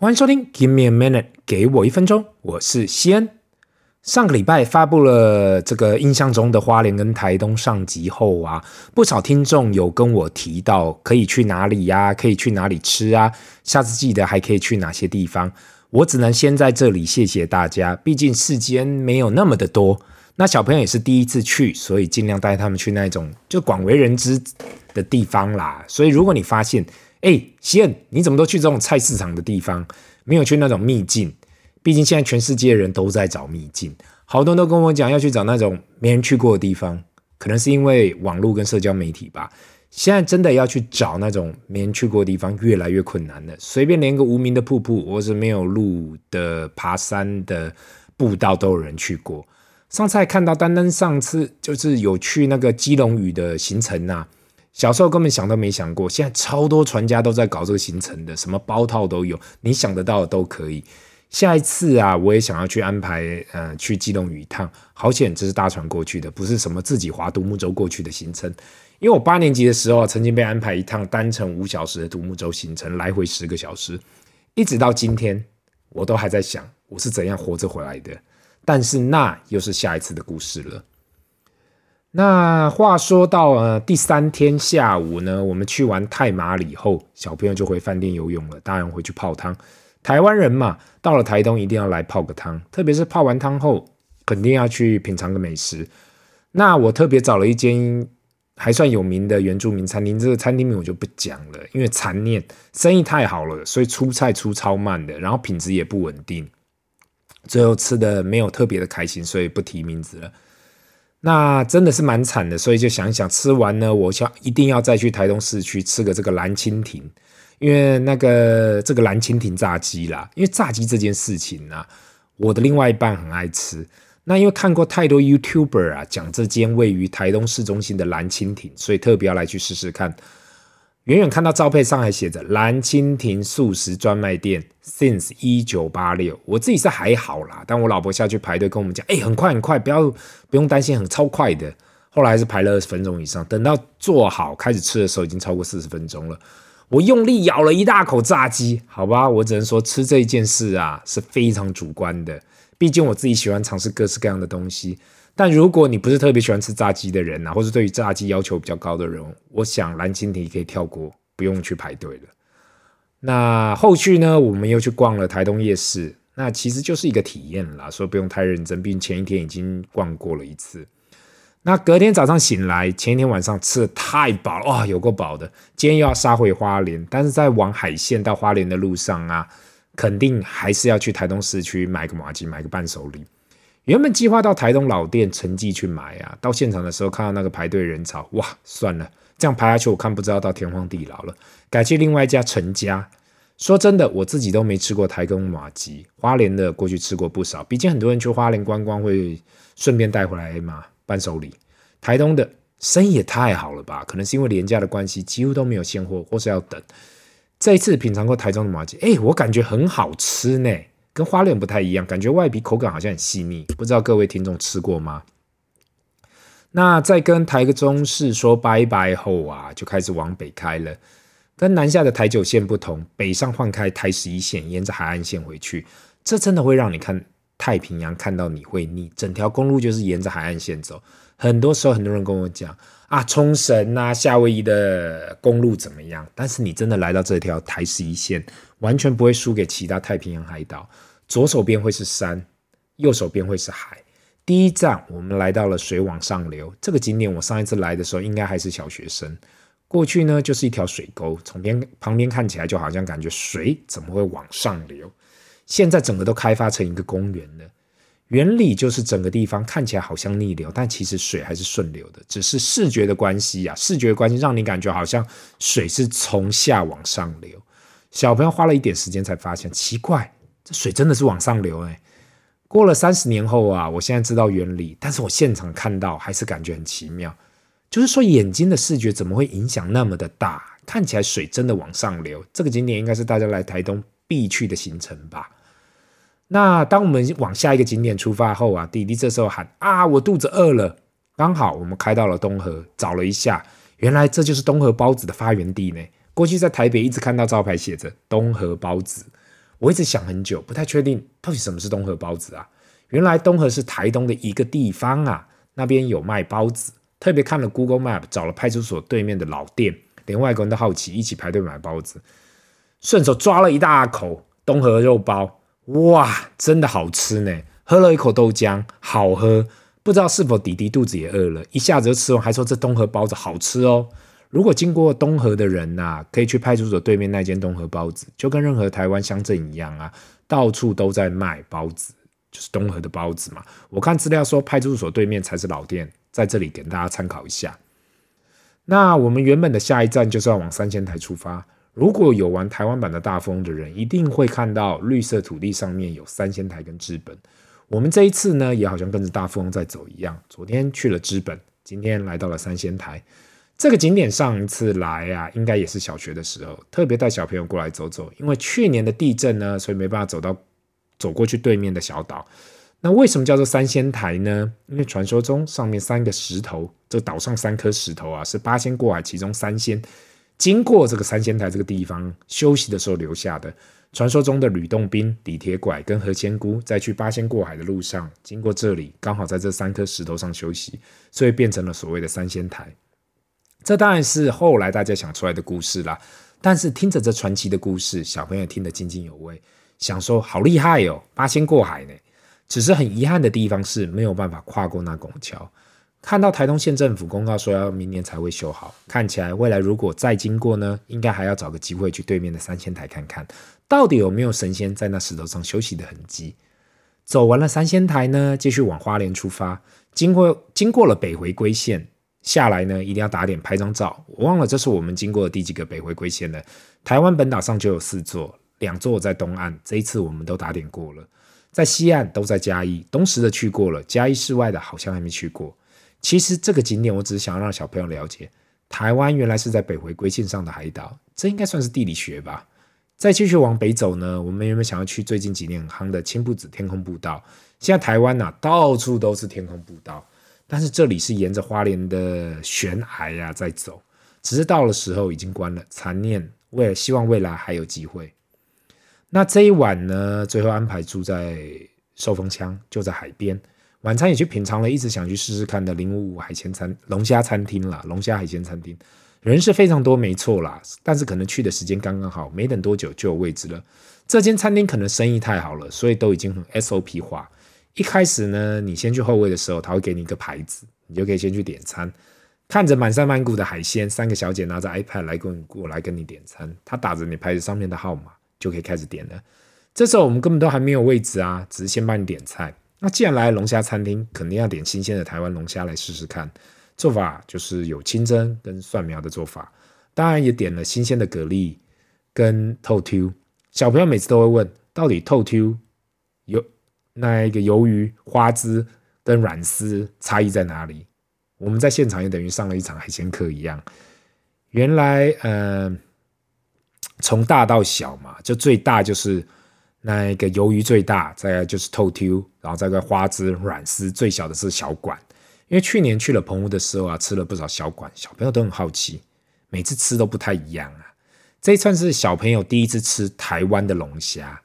欢迎收听 Give me a minute，给我一分钟，我是西恩。上个礼拜发布了这个印象中的花莲跟台东上集后啊，不少听众有跟我提到可以去哪里呀、可以去哪里吃啊，下次记得还可以去哪些地方。我只能先在这里谢谢大家，毕竟世间没有那么的多。那小朋友也是第一次去，所以尽量带他们去那种就广为人知的地方啦。所以如果你发现，哎，西恩，你怎么都去这种菜市场的地方，没有去那种秘境？毕竟现在全世界人都在找秘境，好多人都跟我讲要去找那种没人去过的地方，可能是因为网络跟社交媒体吧。现在真的要去找那种没人去过的地方，越来越困难了。随便连个无名的瀑布，或是没有路的爬山的步道，都有人去过。上次还看到，单单上次就是有去那个基隆屿的行程呐、啊。小时候根本想都没想过，现在超多船家都在搞这个行程的，什么包套都有，你想得到的都可以。下一次啊，我也想要去安排，呃，去基隆屿一趟。好险，这是大船过去的，不是什么自己划独木舟过去的行程。因为我八年级的时候曾经被安排一趟单程五小时的独木舟行程，来回十个小时，一直到今天，我都还在想我是怎样活着回来的。但是那又是下一次的故事了。那话说到呃第三天下午呢，我们去完太麻里后，小朋友就回饭店游泳了，大人回去泡汤。台湾人嘛，到了台东一定要来泡个汤，特别是泡完汤后，肯定要去品尝个美食。那我特别找了一间还算有名的原住民餐厅，这个餐厅名我就不讲了，因为残念，生意太好了，所以出菜出超慢的，然后品质也不稳定，最后吃的没有特别的开心，所以不提名字了。那真的是蛮惨的，所以就想想，吃完呢，我想一定要再去台东市区吃个这个蓝蜻蜓，因为那个这个蓝蜻蜓炸鸡啦，因为炸鸡这件事情啊，我的另外一半很爱吃。那因为看过太多 YouTuber 啊讲这间位于台东市中心的蓝蜻蜓，所以特别要来去试试看。远远看到照片上还写着蓝蜻蜓素食专卖店，since 一九八六。我自己是还好啦，但我老婆下去排队跟我们讲，哎、很快很快，不要不用担心，很超快的。后来还是排了二十分钟以上，等到做好开始吃的时候，已经超过四十分钟了。我用力咬了一大口炸鸡，好吧，我只能说吃这一件事啊是非常主观的，毕竟我自己喜欢尝试各式各样的东西。但如果你不是特别喜欢吃炸鸡的人呐、或是对于炸鸡要求比较高的人，我想蓝蜻蜓可以跳过，不用去排队了。那后续呢，我们又去逛了台东夜市，那其实就是一个体验啦，所以不用太认真，毕竟前一天已经逛过了一次。那隔天早上醒来，前一天晚上吃的太饱了，哇，有够饱的。今天又要杀回花莲，但是在往海线到花莲的路上啊，肯定还是要去台东市区买个麻糬，买个伴手礼。原本计划到台东老店陈记去买啊，到现场的时候看到那个排队人潮，哇，算了，这样排下去我看不知道到天荒地老了，改去另外一家陈家。说真的，我自己都没吃过台东麻吉，花莲的过去吃过不少，毕竟很多人去花莲观光会顺便带回来嘛，伴手礼。台东的生意也太好了吧，可能是因为廉价的关系，几乎都没有现货，或是要等。这一次品尝过台中的麻吉，哎，我感觉很好吃呢。跟花莲不太一样，感觉外皮口感好像很细腻，不知道各位听众吃过吗？那在跟台中市说拜拜后啊，就开始往北开了。跟南下的台九线不同，北上换开台十一线，沿着海岸线回去，这真的会让你看太平洋看到你会腻。整条公路就是沿着海岸线走，很多时候很多人跟我讲啊，冲绳啊、夏威夷的公路怎么样？但是你真的来到这条台十一线。完全不会输给其他太平洋海岛，左手边会是山，右手边会是海。第一站我们来到了水往上流这个景点，我上一次来的时候应该还是小学生。过去呢就是一条水沟，从边旁边看起来就好像感觉水怎么会往上流。现在整个都开发成一个公园了，原理就是整个地方看起来好像逆流，但其实水还是顺流的，只是视觉的关系啊，视觉的关系让你感觉好像水是从下往上流。小朋友花了一点时间才发现，奇怪，水真的是往上流哎！过了三十年后啊，我现在知道原理，但是我现场看到还是感觉很奇妙。就是说，眼睛的视觉怎么会影响那么的大？看起来水真的往上流。这个景点应该是大家来台东必去的行程吧？那当我们往下一个景点出发后啊，弟弟这时候喊啊，我肚子饿了。刚好我们开到了东河，找了一下，原来这就是东河包子的发源地呢。过去在台北一直看到招牌写着“东河包子”，我一直想很久，不太确定到底什么是东河包子啊。原来东河是台东的一个地方啊，那边有卖包子。特别看了 Google Map，找了派出所对面的老店，连外国人都好奇，一起排队买包子，顺手抓了一大口东河肉包，哇，真的好吃呢！喝了一口豆浆，好喝，不知道是否弟弟肚子也饿了，一下子就吃完，还说这东河包子好吃哦。如果经过东河的人呐、可以去派出所对面那间东河包子，就跟任何台湾乡镇一样啊，到处都在卖包子。就是东河的包子嘛，我看资料说派出所对面才是老店，在这里给大家参考一下。那我们原本的下一站就是要往三仙台出发。如果有玩台湾版的大富翁的人，一定会看到绿色土地上面有三仙台跟知本。我们这一次呢，也好像跟着大富翁在走一样。昨天去了知本，今天来到了三仙台。这个景点上一次来啊，应该也是小学的时候，特别带小朋友过来走走。因为去年的地震呢，所以没办法走到。走过去对面的小岛，那为什么叫做三仙台呢？因为传说中上面三个石头，这岛上三颗石头啊，是八仙过海其中三仙经过这个三仙台这个地方休息的时候留下的。传说中的吕洞宾、李铁拐跟何仙姑在去八仙过海的路上经过这里，刚好在这三颗石头上休息，所以变成了所谓的三仙台。这当然是后来大家想出来的故事啦，但是听着这传奇的故事，小朋友听得津津有味。想说好厉害哦，八仙过海呢。只是很遗憾的地方是没有办法跨过那拱桥。看到台东县政府公告说要明年才会修好，看起来未来如果再经过呢，应该还要找个机会去对面的三仙台看看，到底有没有神仙在那石头上休息的痕迹。走完了三仙台呢，继续往花莲出发，经过经过了北回归线下来呢，一定要打点拍张照。我忘了这是我们经过的第几个北回归线了。台湾本岛上就有四座。两座在东岸，这一次我们都打点过了。在西岸都在嘉义，东石的去过了，嘉义市外的好像还没去过。其实这个景点，我只是想要让小朋友了解，台湾原来是在北回归线上的海岛，这应该算是地理学吧。再继续往北走呢，我们原本想要去最近几年很夯的青布子天空步道？现在台湾呐、啊，到处都是天空步道，但是这里是沿着花莲的悬崖呀、啊、在走，只是到了时候已经关了，残念。为了希望未来还有机会。那这一晚呢，最后安排住在寿丰乡，就在海边。晚餐也去品尝了一直想去试试看的零五五海鲜餐龙虾餐厅啦，龙虾海鲜餐厅人是非常多，没错啦。但是可能去的时间刚刚好，没等多久就有位置了。这间餐厅可能生意太好了，所以都已经很 SOP 化。一开始呢，你先去后位的时候，他会给你一个牌子，你就可以先去点餐。看着满山满谷的海鲜，三个小姐拿着 iPad 来跟过来跟你点餐，他打着你牌子上面的号码。就可以开始点了。这时候我们根本都还没有位置啊，只是先帮你点菜。那既然来龙虾餐厅，肯定要点新鲜的台湾龙虾来试试看。做法就是有清蒸跟蒜苗的做法，当然也点了新鲜的蛤蜊跟透 Q。小朋友每次都会问，到底透 Q 有那一个鱿鱼花枝跟软丝差异在哪里？我们在现场也等于上了一场海鲜课一样。原来，嗯、呃。从大到小嘛，就最大就是那个鱿鱼最大，再就是透 Q，，然后再个花枝软丝，最小的是小管。因为去年去了澎湖的时候啊，吃了不少小管，小朋友都很好奇，每次吃都不太一样啊。这一串是小朋友第一次吃台湾的龙虾，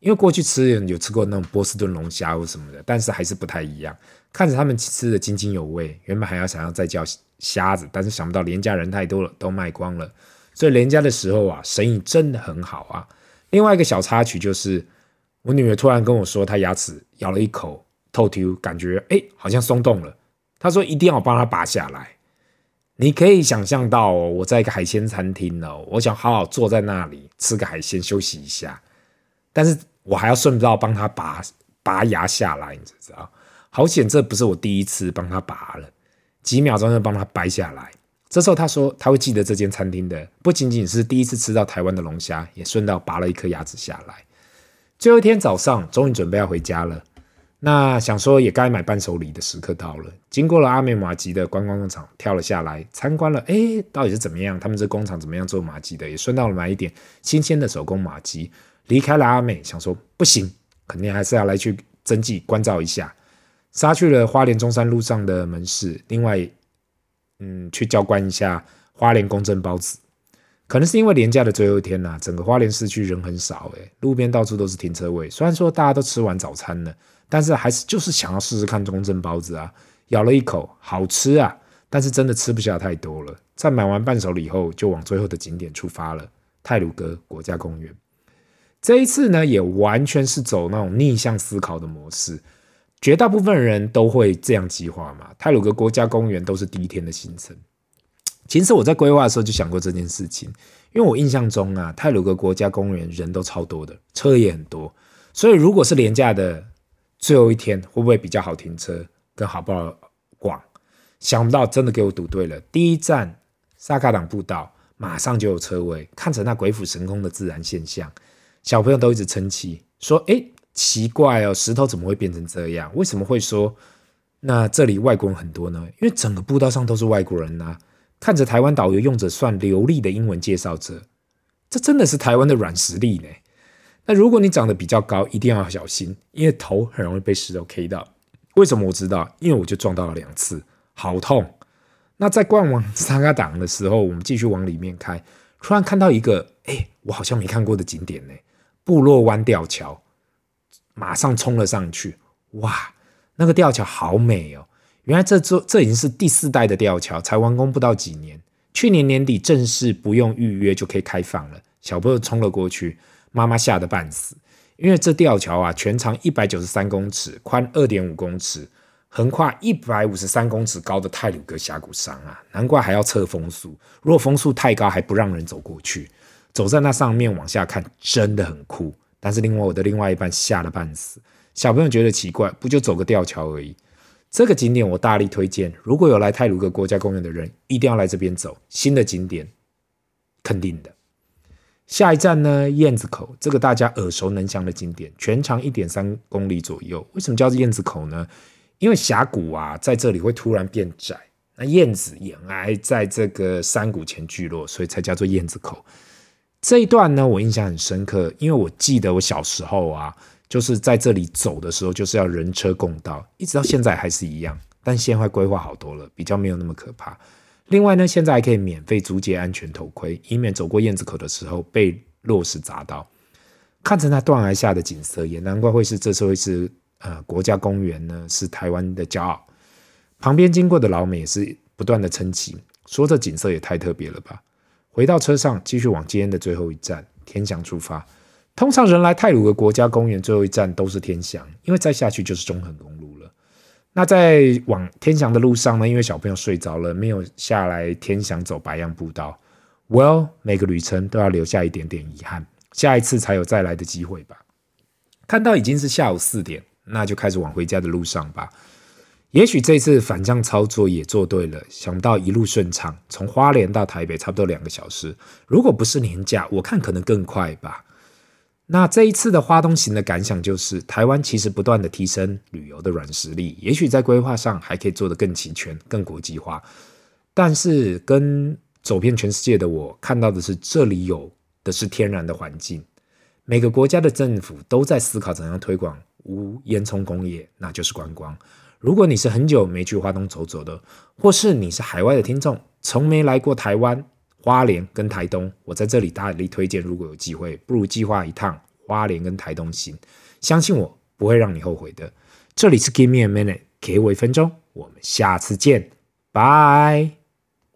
因为过去吃有吃过那种波士顿龙虾或什么的，但是还是不太一样。看着他们吃的津津有味，原本还要想要再叫虾子，但是想不到连家人太多了，都卖光了。所以廉价的时候啊，生意真的很好啊。另外一个小插曲就是，我女儿突然跟我说，她牙齿咬了一口透抽，感觉哎好像松动了。她说一定要帮她拔下来。你可以想象到，我在一个海鲜餐厅哦，我想好好坐在那里吃个海鲜休息一下，但是我还要顺道帮他拔拔牙下来，你知道？好险，这不是我第一次帮他拔了，几秒钟就帮他掰下来。这时候他说他会记得这间餐厅的，不仅仅是第一次吃到台湾的龙虾，也顺道拔了一颗牙齿下来。最后一天早上，终于准备要回家了。那想说也该买伴手礼的时刻到了。经过了阿美麻糬的观光工厂，跳了下来参观了。哎，到底是怎么样？他们这工厂怎么样做马吉的？也顺道了买一点新鲜的手工马吉。离开了阿美，想说不行，肯定还是要来去登记关照一下。杀去了花莲中山路上的门市，另外。嗯，去交关一下花莲公正包子。可能是因为连假的最后一天呐、整个花莲市区人很少，诶，路边到处都是停车位。虽然说大家都吃完早餐了，但是还是就是想要试试看中正包子啊。咬了一口，好吃啊，但是真的吃不下太多了。在买完伴手礼后，就往最后的景点出发了——太鲁阁国家公园。这一次呢，也完全是走那种逆向思考的模式。绝大部分人都会这样计划嘛。泰鲁阁国家公园都是第一天的行程。其实我在规划的时候就想过这件事情，因为我印象中啊，泰鲁阁国家公园人都超多的，车也很多，所以如果是廉价的最后一天，会不会比较好停车，跟好不好逛？想不到真的给我赌对了，第一站萨卡朗步道马上就有车位，看着那鬼斧神工的自然现象，小朋友都一直称奇，说：“哎，奇怪哦，石头怎么会变成这样？为什么会说那这里外国人很多呢？因为整个步道上都是外国人啊。”看着台湾导游用着算流利的英文介绍着，这真的是台湾的软实力呢。那如果你长得比较高，一定要小心，因为头很容易被石头 K 到。为什么我知道？因为我就撞到了两次，好痛。那在逛完萨卡党的时候，我们继续往里面开，突然看到一个，哎，我好像没看过的景点呢——部落湾吊桥，马上冲了上去。哇，那个吊桥好美哦。原来这座这已经是第四代的吊桥，才完工不到几年。去年年底正式不用预约就可以开放了，小朋友冲了过去，妈妈吓得半死。因为这吊桥啊，全长一百九十三公尺，宽二点五公尺，横跨一百五十三公尺高的泰鲁阁峡谷上啊，难怪还要测风速。如果风速太高，还不让人走过去。走在那上面往下看，真的很酷。但是另外我的另外一半吓得半死，小朋友觉得奇怪，不就走个吊桥而已。这个景点我大力推荐，如果有来泰鲁阁国家公园的人，一定要来这边走。新的景点，肯定的。下一站呢，燕子口，这个大家耳熟能详的景点，全长一点三公里左右。为什么叫做燕子口呢？因为峡谷啊，在这里会突然变窄，那燕子也还在这个山谷前聚落，所以才叫做燕子口。这一段呢，我印象很深刻，因为我记得我小时候啊。就是在这里走的时候，就是要人车共道，一直到现在还是一样，但现在规划好多了，比较没有那么可怕。另外呢，现在还可以免费租借安全头盔，以免走过燕子口的时候被落石砸到。看着那断崖下的景色，也难怪会是这次会是呃国家公园呢，是台湾的骄傲。旁边经过的老美也是不断的称奇，说这景色也太特别了吧。回到车上，继续往今天的最后一站天祥出发。通常人来泰鲁的国家公园最后一站都是天祥，因为再下去就是中横公路了。那在往天祥的路上呢，因为小朋友睡着了，没有下来天祥走白杨步道。Well，每个旅程都要留下一点点遗憾，下一次才有再来的机会吧。看到已经是下午四点，那就开始往回家的路上吧。也许这次反向操作也做对了，想到一路顺畅，从花莲到台北差不多两个小时。如果不是年假，我看可能更快吧。那这一次的花东行的感想就是，台湾其实不断的提升旅游的软实力，也许在规划上还可以做得更齐全、更国际化。但是跟走遍全世界的我看到的是，这里有的是天然的环境，每个国家的政府都在思考怎样推广无烟囱工业，那就是观光。如果你是很久没去花东走走的，或是你是海外的听众，从没来过台湾。花莲跟台东，我在这里大力推荐。如果有机会，不如计划一趟花莲跟台东行，相信我不会让你后悔的。这里是 Give me a minute，给我一分钟，我们下次见，拜。